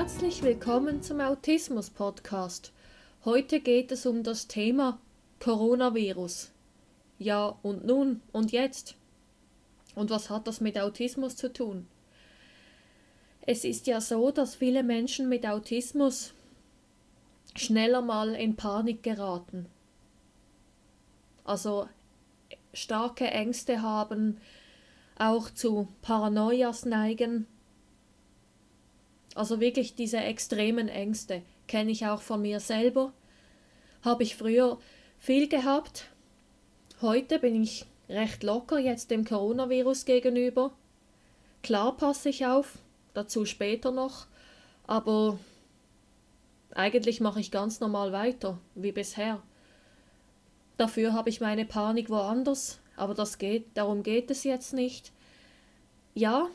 Herzlich willkommen zum Autismus Podcast. Heute geht es um das Thema Coronavirus. Ja, und nun und jetzt? Und was hat das mit Autismus zu tun? Es ist ja so, dass viele Menschen mit Autismus schneller mal in Panik geraten. Also starke Ängste haben, auch zu Paranoias neigen. Also wirklich diese extremen Ängste kenne ich auch von mir selber. Habe ich früher viel gehabt. Heute bin ich recht locker jetzt dem Coronavirus gegenüber. Klar passe ich auf, dazu später noch, aber eigentlich mache ich ganz normal weiter, wie bisher. Dafür habe ich meine Panik woanders, aber das geht, darum geht es jetzt nicht. Ja,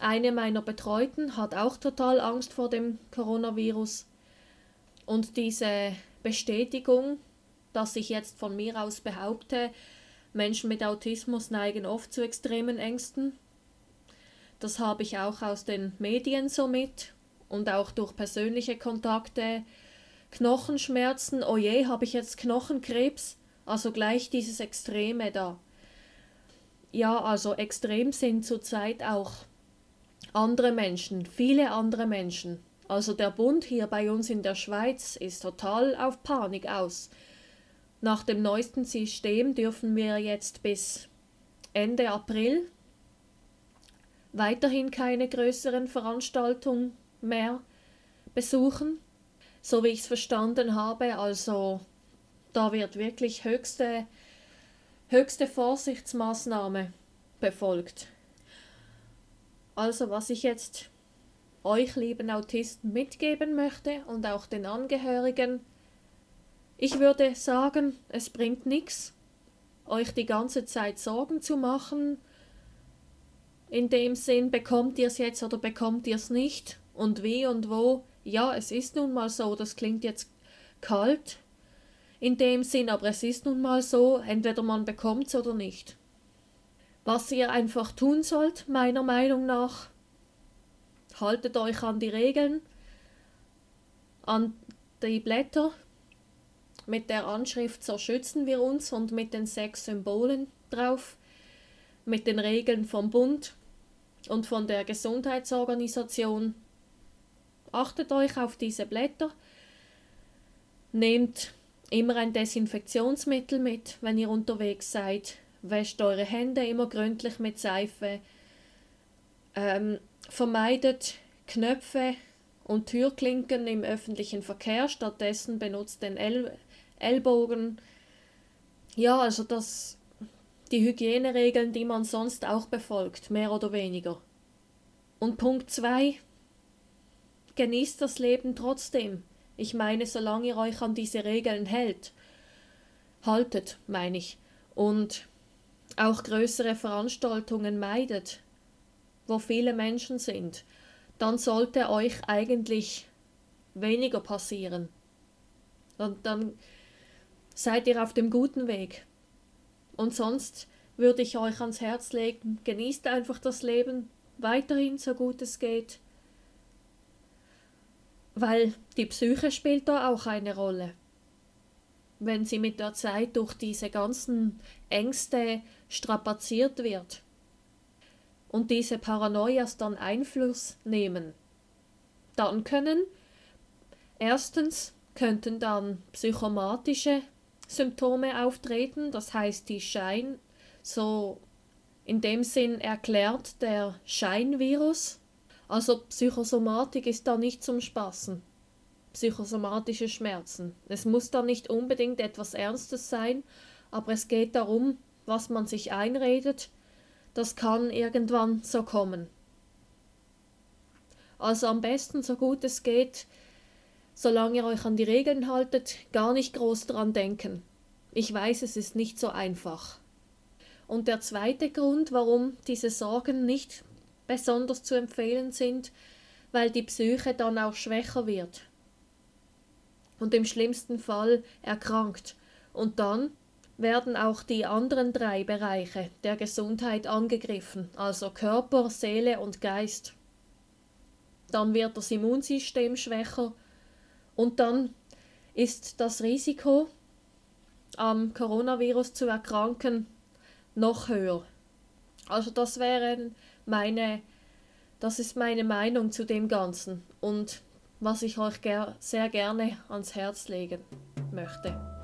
eine meiner Betreuten hat auch total Angst vor dem Coronavirus. Und diese Bestätigung, dass ich jetzt von mir aus behaupte, Menschen mit Autismus neigen oft zu extremen Ängsten. Das habe ich auch aus den Medien so mit und auch durch persönliche Kontakte. Knochenschmerzen, oh je, habe ich jetzt Knochenkrebs? Also gleich dieses Extreme da. Ja, also extrem sind zurzeit auch andere Menschen, viele andere Menschen. Also der Bund hier bei uns in der Schweiz ist total auf Panik aus. Nach dem neuesten System dürfen wir jetzt bis Ende April weiterhin keine größeren Veranstaltungen mehr besuchen. So wie ich es verstanden habe, also da wird wirklich höchste, höchste Vorsichtsmaßnahme befolgt. Also was ich jetzt euch lieben Autisten mitgeben möchte und auch den Angehörigen, ich würde sagen, es bringt nichts, euch die ganze Zeit Sorgen zu machen. In dem Sinn, bekommt ihr es jetzt oder bekommt ihr es nicht? Und wie und wo? Ja, es ist nun mal so, das klingt jetzt kalt, in dem Sinn, aber es ist nun mal so, entweder man bekommt es oder nicht. Was ihr einfach tun sollt, meiner Meinung nach, haltet euch an die Regeln, an die Blätter. Mit der Anschrift So schützen wir uns und mit den sechs Symbolen drauf, mit den Regeln vom Bund und von der Gesundheitsorganisation. Achtet euch auf diese Blätter, nehmt Immer ein Desinfektionsmittel mit, wenn ihr unterwegs seid. Wäscht eure Hände immer gründlich mit Seife. Ähm, vermeidet Knöpfe und Türklinken im öffentlichen Verkehr. Stattdessen benutzt den El Ellbogen. Ja, also das die Hygieneregeln, die man sonst auch befolgt, mehr oder weniger. Und Punkt 2. Genießt das Leben trotzdem. Ich meine, solange ihr euch an diese Regeln hält, haltet, meine ich, und auch größere Veranstaltungen meidet, wo viele Menschen sind, dann sollte euch eigentlich weniger passieren. Und dann seid ihr auf dem guten Weg. Und sonst würde ich euch ans Herz legen, genießt einfach das Leben weiterhin so gut es geht weil die Psyche spielt da auch eine Rolle. Wenn sie mit der Zeit durch diese ganzen Ängste strapaziert wird und diese Paranoias dann Einfluss nehmen, dann können erstens könnten dann psychomatische Symptome auftreten, das heißt die Schein, so in dem Sinn erklärt der Scheinvirus, also Psychosomatik ist da nicht zum Spaßen. Psychosomatische Schmerzen. Es muss da nicht unbedingt etwas Ernstes sein, aber es geht darum, was man sich einredet, das kann irgendwann so kommen. Also am besten, so gut es geht, solange ihr euch an die Regeln haltet, gar nicht groß dran denken. Ich weiß, es ist nicht so einfach. Und der zweite Grund, warum diese Sorgen nicht besonders zu empfehlen sind, weil die Psyche dann auch schwächer wird und im schlimmsten Fall erkrankt. Und dann werden auch die anderen drei Bereiche der Gesundheit angegriffen, also Körper, Seele und Geist. dann wird das Immunsystem schwächer und dann ist das Risiko, am Coronavirus zu erkranken, noch höher. Also das wäre meine, das ist meine Meinung zu dem Ganzen und was ich euch ger sehr gerne ans Herz legen möchte.